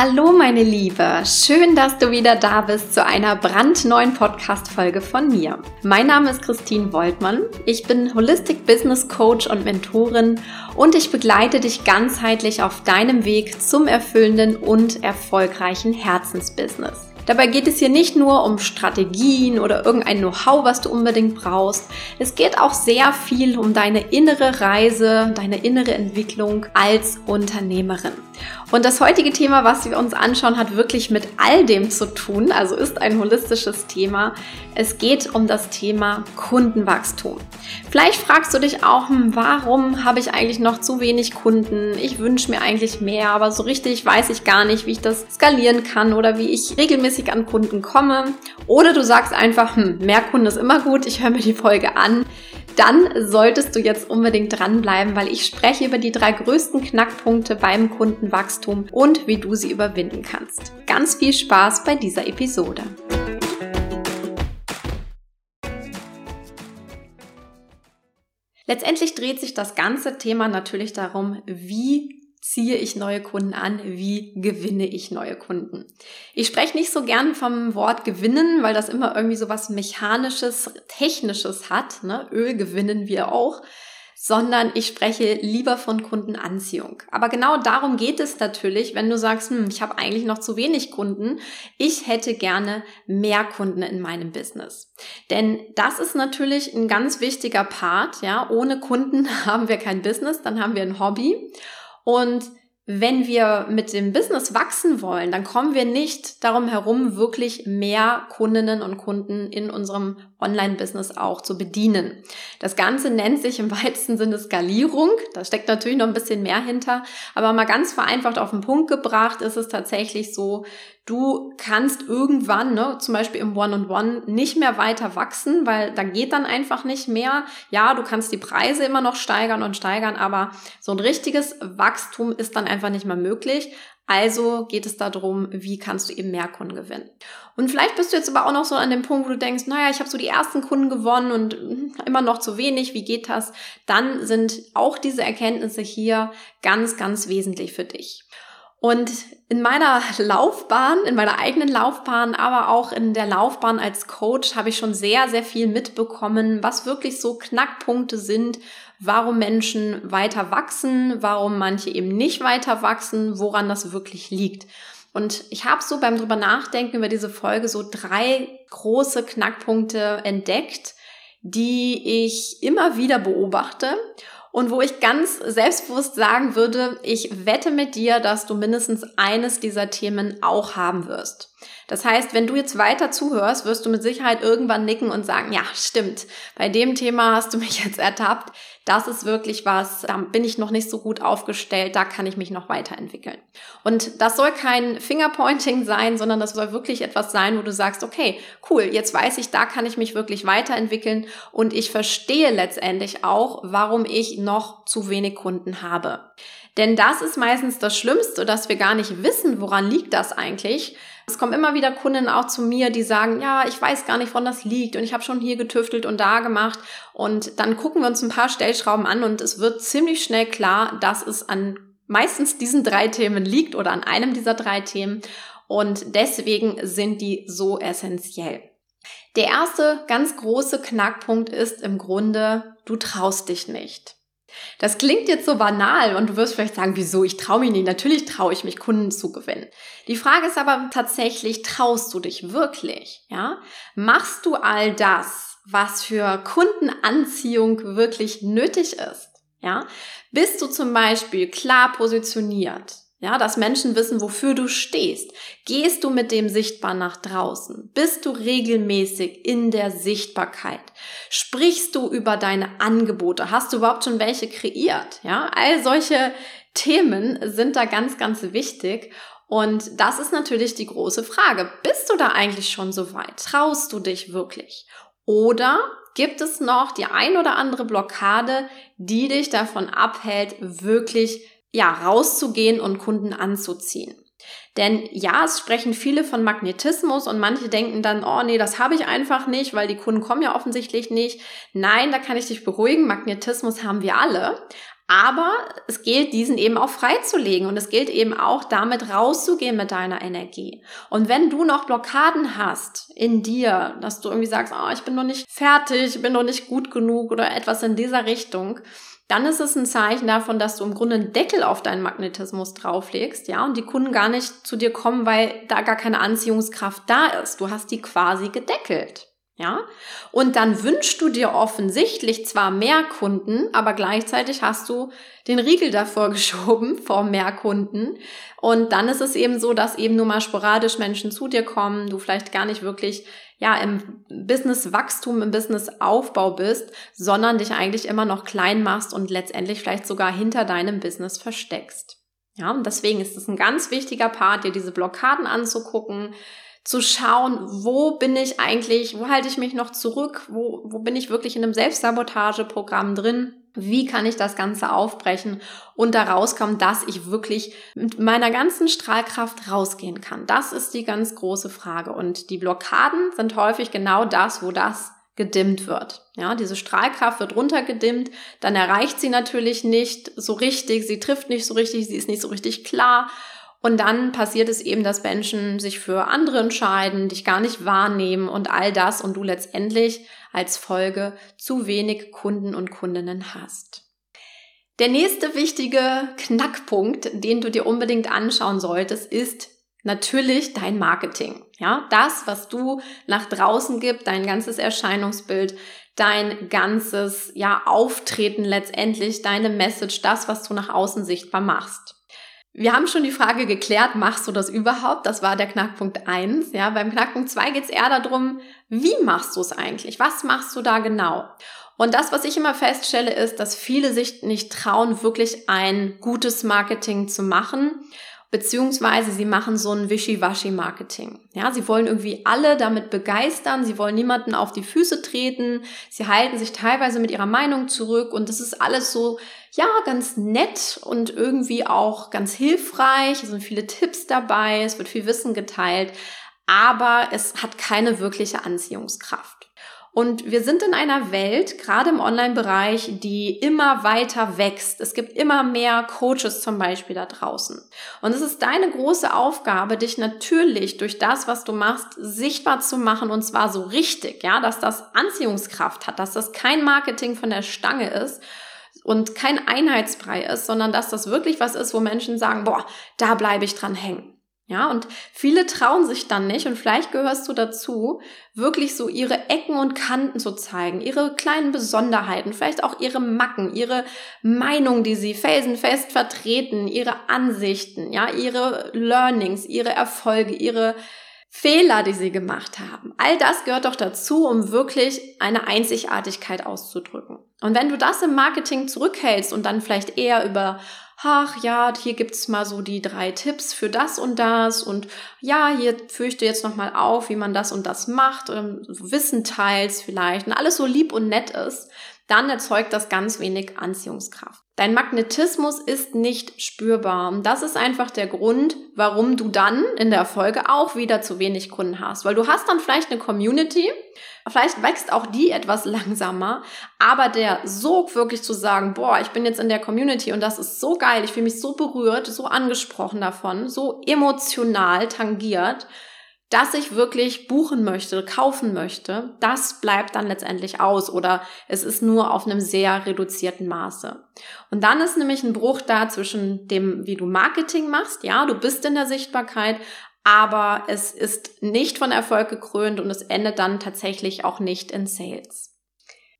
Hallo meine Liebe, schön, dass du wieder da bist zu einer brandneuen Podcast-Folge von mir. Mein Name ist Christine Woltmann, ich bin Holistic Business Coach und Mentorin und ich begleite dich ganzheitlich auf deinem Weg zum erfüllenden und erfolgreichen Herzensbusiness. Dabei geht es hier nicht nur um Strategien oder irgendein Know-how, was du unbedingt brauchst. Es geht auch sehr viel um deine innere Reise, deine innere Entwicklung als Unternehmerin. Und das heutige Thema, was wir uns anschauen, hat wirklich mit all dem zu tun, also ist ein holistisches Thema. Es geht um das Thema Kundenwachstum. Vielleicht fragst du dich auch, hm, warum habe ich eigentlich noch zu wenig Kunden? Ich wünsche mir eigentlich mehr, aber so richtig weiß ich gar nicht, wie ich das skalieren kann oder wie ich regelmäßig an Kunden komme. Oder du sagst einfach, hm, mehr Kunden ist immer gut, ich höre mir die Folge an dann solltest du jetzt unbedingt dranbleiben, weil ich spreche über die drei größten Knackpunkte beim Kundenwachstum und wie du sie überwinden kannst. Ganz viel Spaß bei dieser Episode. Letztendlich dreht sich das ganze Thema natürlich darum, wie ziehe ich neue Kunden an, wie gewinne ich neue Kunden. Ich spreche nicht so gern vom Wort gewinnen, weil das immer irgendwie so was mechanisches, technisches hat. Ne? Öl gewinnen wir auch sondern ich spreche lieber von Kundenanziehung. Aber genau darum geht es natürlich, wenn du sagst, hm, ich habe eigentlich noch zu wenig Kunden, ich hätte gerne mehr Kunden in meinem Business. Denn das ist natürlich ein ganz wichtiger Part, ja, ohne Kunden haben wir kein Business, dann haben wir ein Hobby und wenn wir mit dem Business wachsen wollen, dann kommen wir nicht darum herum, wirklich mehr Kundinnen und Kunden in unserem Online-Business auch zu bedienen. Das Ganze nennt sich im weitesten Sinne Skalierung. Da steckt natürlich noch ein bisschen mehr hinter. Aber mal ganz vereinfacht auf den Punkt gebracht ist es tatsächlich so, du kannst irgendwann, ne, zum Beispiel im One-on-One, nicht mehr weiter wachsen, weil da geht dann einfach nicht mehr. Ja, du kannst die Preise immer noch steigern und steigern, aber so ein richtiges Wachstum ist dann einfach nicht mehr möglich. Also geht es darum, wie kannst du eben mehr Kunden gewinnen. Und vielleicht bist du jetzt aber auch noch so an dem Punkt, wo du denkst, naja, ich habe so die ersten Kunden gewonnen und hm, immer noch zu wenig, wie geht das? Dann sind auch diese Erkenntnisse hier ganz, ganz wesentlich für dich. Und in meiner Laufbahn, in meiner eigenen Laufbahn, aber auch in der Laufbahn als Coach habe ich schon sehr, sehr viel mitbekommen, was wirklich so Knackpunkte sind, warum Menschen weiter wachsen, warum manche eben nicht weiter wachsen, woran das wirklich liegt. Und ich habe so beim drüber nachdenken über diese Folge so drei große Knackpunkte entdeckt, die ich immer wieder beobachte und wo ich ganz selbstbewusst sagen würde, ich wette mit dir, dass du mindestens eines dieser Themen auch haben wirst. Das heißt, wenn du jetzt weiter zuhörst, wirst du mit Sicherheit irgendwann nicken und sagen, ja, stimmt, bei dem Thema hast du mich jetzt ertappt. Das ist wirklich was, da bin ich noch nicht so gut aufgestellt, da kann ich mich noch weiterentwickeln. Und das soll kein Fingerpointing sein, sondern das soll wirklich etwas sein, wo du sagst, okay, cool, jetzt weiß ich, da kann ich mich wirklich weiterentwickeln und ich verstehe letztendlich auch, warum ich noch zu wenig Kunden habe. Denn das ist meistens das Schlimmste, dass wir gar nicht wissen, woran liegt das eigentlich. Es kommen immer wieder Kunden auch zu mir, die sagen, ja, ich weiß gar nicht, woran das liegt und ich habe schon hier getüftelt und da gemacht. Und dann gucken wir uns ein paar Stellschrauben an und es wird ziemlich schnell klar, dass es an meistens diesen drei Themen liegt oder an einem dieser drei Themen. Und deswegen sind die so essentiell. Der erste ganz große Knackpunkt ist im Grunde, du traust dich nicht. Das klingt jetzt so banal und du wirst vielleicht sagen, wieso, ich traue mich nicht. Natürlich traue ich mich, Kunden zu gewinnen. Die Frage ist aber tatsächlich, traust du dich wirklich? Ja? Machst du all das, was für Kundenanziehung wirklich nötig ist? Ja? Bist du zum Beispiel klar positioniert? Ja, dass Menschen wissen, wofür du stehst. Gehst du mit dem sichtbar nach draußen? Bist du regelmäßig in der Sichtbarkeit? Sprichst du über deine Angebote? Hast du überhaupt schon welche kreiert? Ja, all solche Themen sind da ganz, ganz wichtig. Und das ist natürlich die große Frage. Bist du da eigentlich schon so weit? Traust du dich wirklich? Oder gibt es noch die ein oder andere Blockade, die dich davon abhält, wirklich ja, rauszugehen und Kunden anzuziehen. Denn ja, es sprechen viele von Magnetismus und manche denken dann, oh nee, das habe ich einfach nicht, weil die Kunden kommen ja offensichtlich nicht. Nein, da kann ich dich beruhigen, Magnetismus haben wir alle. Aber es gilt, diesen eben auch freizulegen und es gilt eben auch damit rauszugehen mit deiner Energie. Und wenn du noch Blockaden hast in dir, dass du irgendwie sagst, oh, ich bin noch nicht fertig, ich bin noch nicht gut genug oder etwas in dieser Richtung, dann ist es ein Zeichen davon, dass du im Grunde einen Deckel auf deinen Magnetismus drauflegst, ja, und die Kunden gar nicht zu dir kommen, weil da gar keine Anziehungskraft da ist. Du hast die quasi gedeckelt. Ja? Und dann wünschst du dir offensichtlich zwar mehr Kunden, aber gleichzeitig hast du den Riegel davor geschoben vor mehr Kunden. Und dann ist es eben so, dass eben nur mal sporadisch Menschen zu dir kommen, du vielleicht gar nicht wirklich ja im Business-Wachstum, im Business-Aufbau bist, sondern dich eigentlich immer noch klein machst und letztendlich vielleicht sogar hinter deinem Business versteckst. Ja, und deswegen ist es ein ganz wichtiger Part, dir diese Blockaden anzugucken, zu schauen, wo bin ich eigentlich, wo halte ich mich noch zurück, wo, wo bin ich wirklich in einem Selbstsabotageprogramm drin, wie kann ich das Ganze aufbrechen und da rauskommen, dass ich wirklich mit meiner ganzen Strahlkraft rausgehen kann. Das ist die ganz große Frage. Und die Blockaden sind häufig genau das, wo das gedimmt wird. Ja, diese Strahlkraft wird runtergedimmt, dann erreicht sie natürlich nicht so richtig, sie trifft nicht so richtig, sie ist nicht so richtig klar und dann passiert es eben, dass Menschen sich für andere entscheiden, dich gar nicht wahrnehmen und all das und du letztendlich als Folge zu wenig Kunden und Kundinnen hast. Der nächste wichtige Knackpunkt, den du dir unbedingt anschauen solltest, ist natürlich dein Marketing. Ja, das, was du nach draußen gibst, dein ganzes Erscheinungsbild, dein ganzes, ja, Auftreten letztendlich, deine Message, das, was du nach außen sichtbar machst. Wir haben schon die Frage geklärt, machst du das überhaupt? Das war der Knackpunkt eins. Ja, beim Knackpunkt zwei geht es eher darum, wie machst du es eigentlich? Was machst du da genau? Und das, was ich immer feststelle, ist, dass viele sich nicht trauen, wirklich ein gutes Marketing zu machen beziehungsweise sie machen so ein Wischiwaschi-Marketing. Ja, sie wollen irgendwie alle damit begeistern, sie wollen niemanden auf die Füße treten, sie halten sich teilweise mit ihrer Meinung zurück und das ist alles so, ja, ganz nett und irgendwie auch ganz hilfreich, es sind viele Tipps dabei, es wird viel Wissen geteilt, aber es hat keine wirkliche Anziehungskraft. Und wir sind in einer Welt, gerade im Online-Bereich, die immer weiter wächst. Es gibt immer mehr Coaches zum Beispiel da draußen. Und es ist deine große Aufgabe, dich natürlich durch das, was du machst, sichtbar zu machen und zwar so richtig, ja, dass das Anziehungskraft hat, dass das kein Marketing von der Stange ist und kein Einheitsbrei ist, sondern dass das wirklich was ist, wo Menschen sagen, boah, da bleibe ich dran hängen. Ja, und viele trauen sich dann nicht, und vielleicht gehörst du dazu, wirklich so ihre Ecken und Kanten zu zeigen, ihre kleinen Besonderheiten, vielleicht auch ihre Macken, ihre Meinung, die sie felsenfest vertreten, ihre Ansichten, ja, ihre Learnings, ihre Erfolge, ihre Fehler, die sie gemacht haben. All das gehört doch dazu, um wirklich eine Einzigartigkeit auszudrücken. Und wenn du das im Marketing zurückhältst und dann vielleicht eher über ach ja, hier gibt's mal so die drei Tipps für das und das und ja, hier fürchte jetzt nochmal auf, wie man das und das macht, oder Wissen teils vielleicht und alles so lieb und nett ist, dann erzeugt das ganz wenig Anziehungskraft. Dein Magnetismus ist nicht spürbar. Und das ist einfach der Grund, warum du dann in der Folge auch wieder zu wenig Kunden hast. Weil du hast dann vielleicht eine Community, vielleicht wächst auch die etwas langsamer, aber der Sog wirklich zu sagen, boah, ich bin jetzt in der Community und das ist so geil, ich fühle mich so berührt, so angesprochen davon, so emotional tangiert, dass ich wirklich buchen möchte, kaufen möchte, das bleibt dann letztendlich aus oder es ist nur auf einem sehr reduzierten Maße. Und dann ist nämlich ein Bruch da zwischen dem, wie du Marketing machst, ja, du bist in der Sichtbarkeit, aber es ist nicht von Erfolg gekrönt und es endet dann tatsächlich auch nicht in Sales.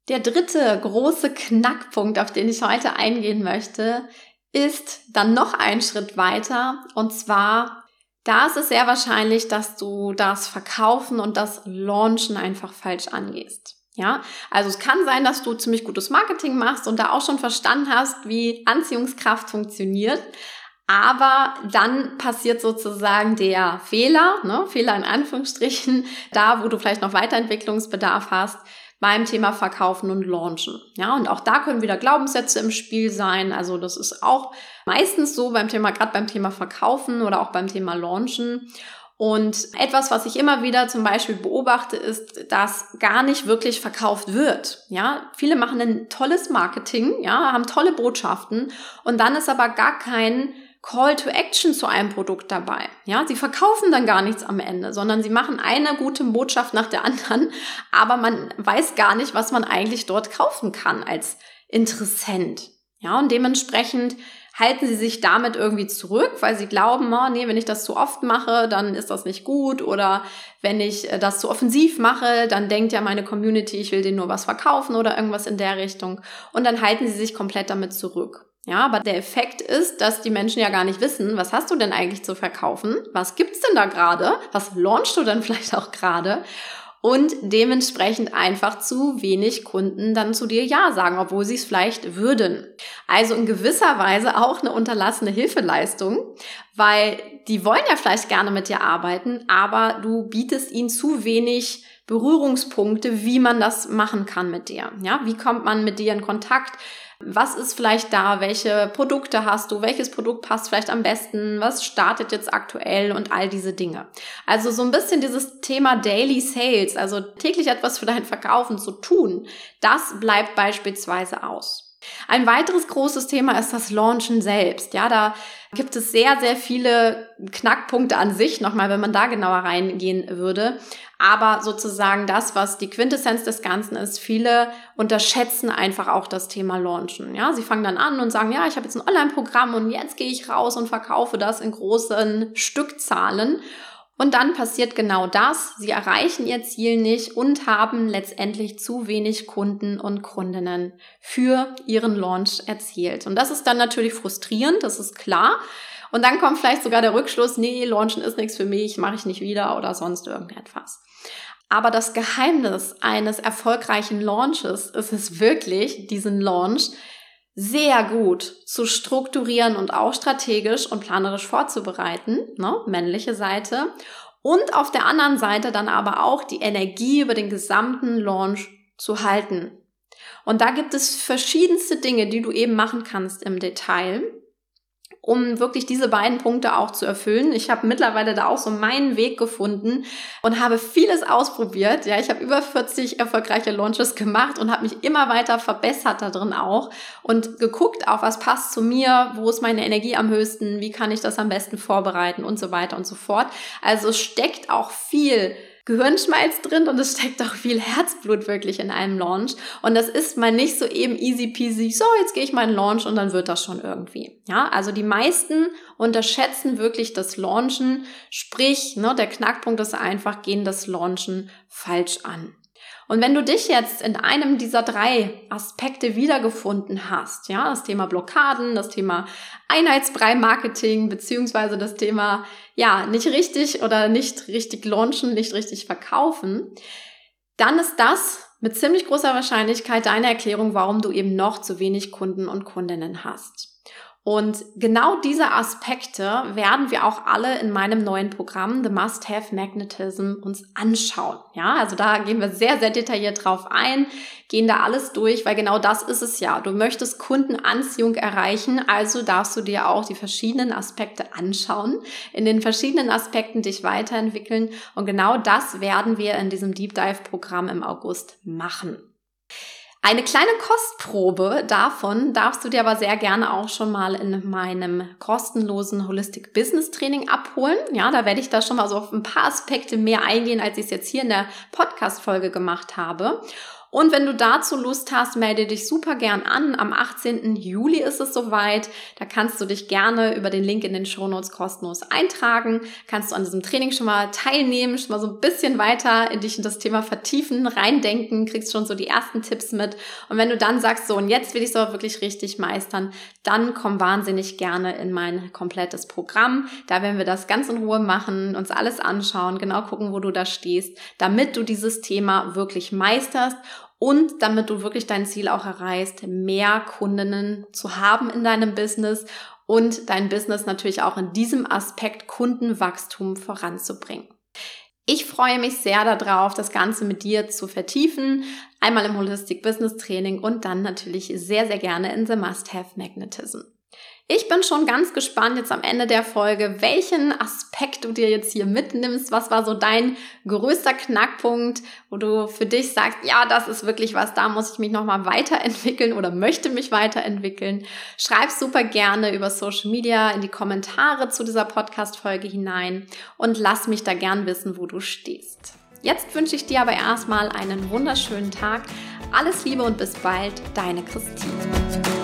Der dritte große Knackpunkt, auf den ich heute eingehen möchte, ist dann noch ein Schritt weiter und zwar da ist es sehr wahrscheinlich, dass du das Verkaufen und das Launchen einfach falsch angehst. Ja, also es kann sein, dass du ziemlich gutes Marketing machst und da auch schon verstanden hast, wie Anziehungskraft funktioniert. Aber dann passiert sozusagen der Fehler, ne, Fehler in Anführungsstrichen, da wo du vielleicht noch Weiterentwicklungsbedarf hast, beim Thema Verkaufen und Launchen. Ja, und auch da können wieder Glaubenssätze im Spiel sein. Also das ist auch meistens so beim Thema, gerade beim Thema Verkaufen oder auch beim Thema Launchen. Und etwas, was ich immer wieder zum Beispiel beobachte, ist, dass gar nicht wirklich verkauft wird. Ja, viele machen ein tolles Marketing, ja, haben tolle Botschaften und dann ist aber gar kein Call to Action zu einem Produkt dabei. Ja, sie verkaufen dann gar nichts am Ende, sondern sie machen eine gute Botschaft nach der anderen, aber man weiß gar nicht, was man eigentlich dort kaufen kann als Interessent. Ja, und dementsprechend halten sie sich damit irgendwie zurück, weil sie glauben, oh, nee, wenn ich das zu oft mache, dann ist das nicht gut oder wenn ich äh, das zu offensiv mache, dann denkt ja meine Community, ich will denen nur was verkaufen oder irgendwas in der Richtung und dann halten sie sich komplett damit zurück. Ja, aber der Effekt ist, dass die Menschen ja gar nicht wissen, was hast du denn eigentlich zu verkaufen? Was gibt's denn da gerade? Was launchst du denn vielleicht auch gerade? und dementsprechend einfach zu wenig Kunden dann zu dir Ja sagen, obwohl sie es vielleicht würden. Also in gewisser Weise auch eine unterlassene Hilfeleistung, weil die wollen ja vielleicht gerne mit dir arbeiten, aber du bietest ihnen zu wenig Berührungspunkte, wie man das machen kann mit dir. Ja, wie kommt man mit dir in Kontakt? Was ist vielleicht da? Welche Produkte hast du? Welches Produkt passt vielleicht am besten? Was startet jetzt aktuell und all diese Dinge? Also so ein bisschen dieses Thema Daily Sales, also täglich etwas für dein Verkaufen zu tun, das bleibt beispielsweise aus. Ein weiteres großes Thema ist das Launchen selbst. Ja, da gibt es sehr, sehr viele Knackpunkte an sich, nochmal, wenn man da genauer reingehen würde. Aber sozusagen das, was die Quintessenz des Ganzen ist, viele unterschätzen einfach auch das Thema Launchen. Ja, sie fangen dann an und sagen, ja, ich habe jetzt ein Online-Programm und jetzt gehe ich raus und verkaufe das in großen Stückzahlen. Und dann passiert genau das. Sie erreichen ihr Ziel nicht und haben letztendlich zu wenig Kunden und Kundinnen für ihren Launch erzielt. Und das ist dann natürlich frustrierend, das ist klar. Und dann kommt vielleicht sogar der Rückschluss, nee, Launchen ist nichts für mich, mache ich nicht wieder oder sonst irgendetwas. Aber das Geheimnis eines erfolgreichen Launches ist es wirklich, diesen Launch sehr gut zu strukturieren und auch strategisch und planerisch vorzubereiten, ne, männliche Seite. Und auf der anderen Seite dann aber auch die Energie über den gesamten Launch zu halten. Und da gibt es verschiedenste Dinge, die du eben machen kannst im Detail um wirklich diese beiden Punkte auch zu erfüllen. Ich habe mittlerweile da auch so meinen Weg gefunden und habe vieles ausprobiert. Ja, ich habe über 40 erfolgreiche Launches gemacht und habe mich immer weiter verbessert da drin auch und geguckt auch, was passt zu mir, wo ist meine Energie am höchsten, wie kann ich das am besten vorbereiten und so weiter und so fort. Also steckt auch viel Gehirnschmalz drin und es steckt auch viel Herzblut wirklich in einem Launch. Und das ist mal nicht so eben easy peasy, so jetzt gehe ich mal in Launch und dann wird das schon irgendwie. Ja, also die meisten unterschätzen wirklich das Launchen, sprich, ne, der Knackpunkt ist einfach, gehen das Launchen falsch an. Und wenn du dich jetzt in einem dieser drei Aspekte wiedergefunden hast, ja, das Thema Blockaden, das Thema Einheitsbrei-Marketing, beziehungsweise das Thema, ja, nicht richtig oder nicht richtig launchen, nicht richtig verkaufen, dann ist das mit ziemlich großer Wahrscheinlichkeit deine Erklärung, warum du eben noch zu wenig Kunden und Kundinnen hast. Und genau diese Aspekte werden wir auch alle in meinem neuen Programm The Must-Have Magnetism uns anschauen. Ja, also da gehen wir sehr, sehr detailliert drauf ein, gehen da alles durch, weil genau das ist es ja. Du möchtest Kundenanziehung erreichen, also darfst du dir auch die verschiedenen Aspekte anschauen, in den verschiedenen Aspekten dich weiterentwickeln. Und genau das werden wir in diesem Deep Dive Programm im August machen. Eine kleine Kostprobe davon darfst du dir aber sehr gerne auch schon mal in meinem kostenlosen Holistic Business Training abholen. Ja, da werde ich da schon mal so auf ein paar Aspekte mehr eingehen, als ich es jetzt hier in der Podcast Folge gemacht habe. Und wenn du dazu Lust hast, melde dich super gern an. Am 18. Juli ist es soweit. Da kannst du dich gerne über den Link in den Shownotes kostenlos eintragen. Kannst du an diesem Training schon mal teilnehmen, schon mal so ein bisschen weiter in dich in das Thema vertiefen, reindenken, kriegst schon so die ersten Tipps mit. Und wenn du dann sagst, so und jetzt will ich es aber wirklich richtig meistern, dann komm wahnsinnig gerne in mein komplettes Programm. Da werden wir das ganz in Ruhe machen, uns alles anschauen, genau gucken, wo du da stehst, damit du dieses Thema wirklich meisterst und damit du wirklich dein Ziel auch erreichst, mehr Kundinnen zu haben in deinem Business und dein Business natürlich auch in diesem Aspekt Kundenwachstum voranzubringen. Ich freue mich sehr darauf, das Ganze mit dir zu vertiefen. Einmal im Holistic Business Training und dann natürlich sehr, sehr gerne in The Must-Have Magnetism. Ich bin schon ganz gespannt jetzt am Ende der Folge, welchen Aspekt du dir jetzt hier mitnimmst. Was war so dein größter Knackpunkt, wo du für dich sagst, ja, das ist wirklich was, da muss ich mich nochmal weiterentwickeln oder möchte mich weiterentwickeln. Schreib super gerne über Social Media in die Kommentare zu dieser Podcast-Folge hinein und lass mich da gern wissen, wo du stehst. Jetzt wünsche ich dir aber erstmal einen wunderschönen Tag. Alles Liebe und bis bald, deine Christine.